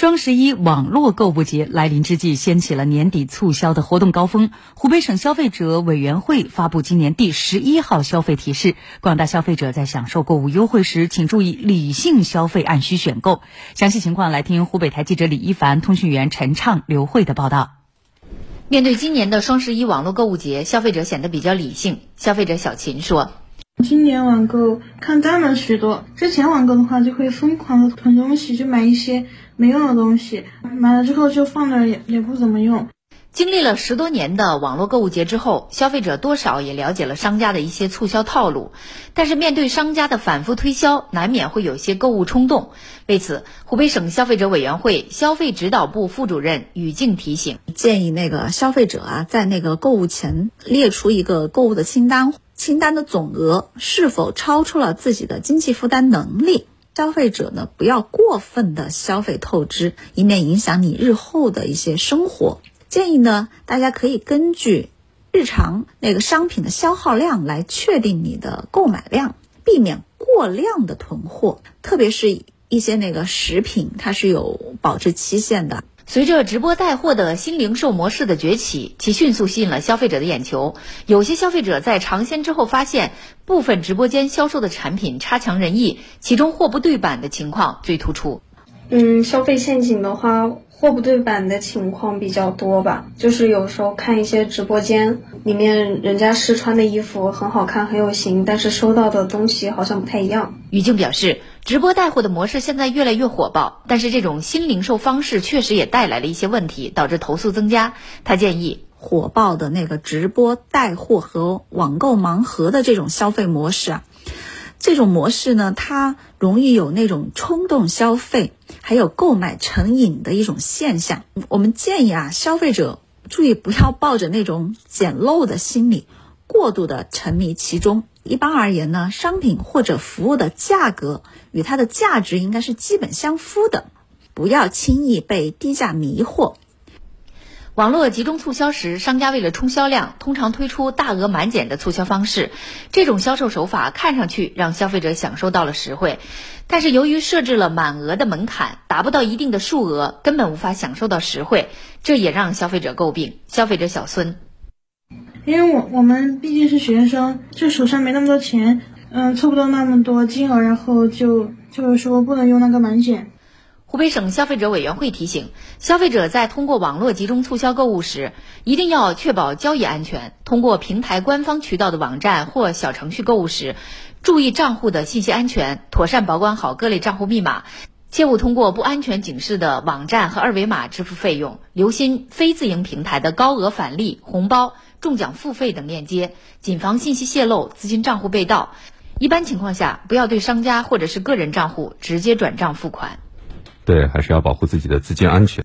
双十一网络购物节来临之际，掀起了年底促销的活动高峰。湖北省消费者委员会发布今年第十一号消费提示，广大消费者在享受购物优惠时，请注意理性消费，按需选购。详细情况来听湖北台记者李一凡、通讯员陈畅、刘慧的报道。面对今年的双十一网络购物节，消费者显得比较理性。消费者小秦说。今年网购看淡了许多，之前网购的话就会疯狂的囤东西，就买一些没用的东西，买了之后就放那也也不怎么用。经历了十多年的网络购物节之后，消费者多少也了解了商家的一些促销套路，但是面对商家的反复推销，难免会有些购物冲动。为此，湖北省消费者委员会消费指导部副主任于静提醒，建议那个消费者啊，在那个购物前列出一个购物的清单。清单的总额是否超出了自己的经济负担能力？消费者呢，不要过分的消费透支，以免影响你日后的一些生活。建议呢，大家可以根据日常那个商品的消耗量来确定你的购买量，避免过量的囤货。特别是一些那个食品，它是有保质期限的。随着直播带货的新零售模式的崛起，其迅速吸引了消费者的眼球。有些消费者在尝鲜之后发现，部分直播间销售的产品差强人意，其中货不对版的情况最突出。嗯，消费陷阱的话。货不对版的情况比较多吧，就是有时候看一些直播间里面人家试穿的衣服很好看很有型，但是收到的东西好像不太一样。于静表示，直播带货的模式现在越来越火爆，但是这种新零售方式确实也带来了一些问题，导致投诉增加。他建议，火爆的那个直播带货和网购盲盒的这种消费模式啊。这种模式呢，它容易有那种冲动消费，还有购买成瘾的一种现象。我们建议啊，消费者注意不要抱着那种捡漏的心理，过度的沉迷其中。一般而言呢，商品或者服务的价格与它的价值应该是基本相符的，不要轻易被低价迷惑。网络集中促销时，商家为了冲销量，通常推出大额满减的促销方式。这种销售手法看上去让消费者享受到了实惠，但是由于设置了满额的门槛，达不到一定的数额，根本无法享受到实惠，这也让消费者诟病。消费者小孙，因为我我们毕竟是学生，就手上没那么多钱，嗯，凑不到那么多金额，然后就就是说不能用那个满减。湖北省消费者委员会提醒，消费者在通过网络集中促销购物时，一定要确保交易安全。通过平台官方渠道的网站或小程序购物时，注意账户的信息安全，妥善保管好各类账户密码，切勿通过不安全警示的网站和二维码支付费用。留心非自营平台的高额返利、红包、中奖付费等链接，谨防信息泄露、资金账户被盗。一般情况下，不要对商家或者是个人账户直接转账付款。对，还是要保护自己的资金安全。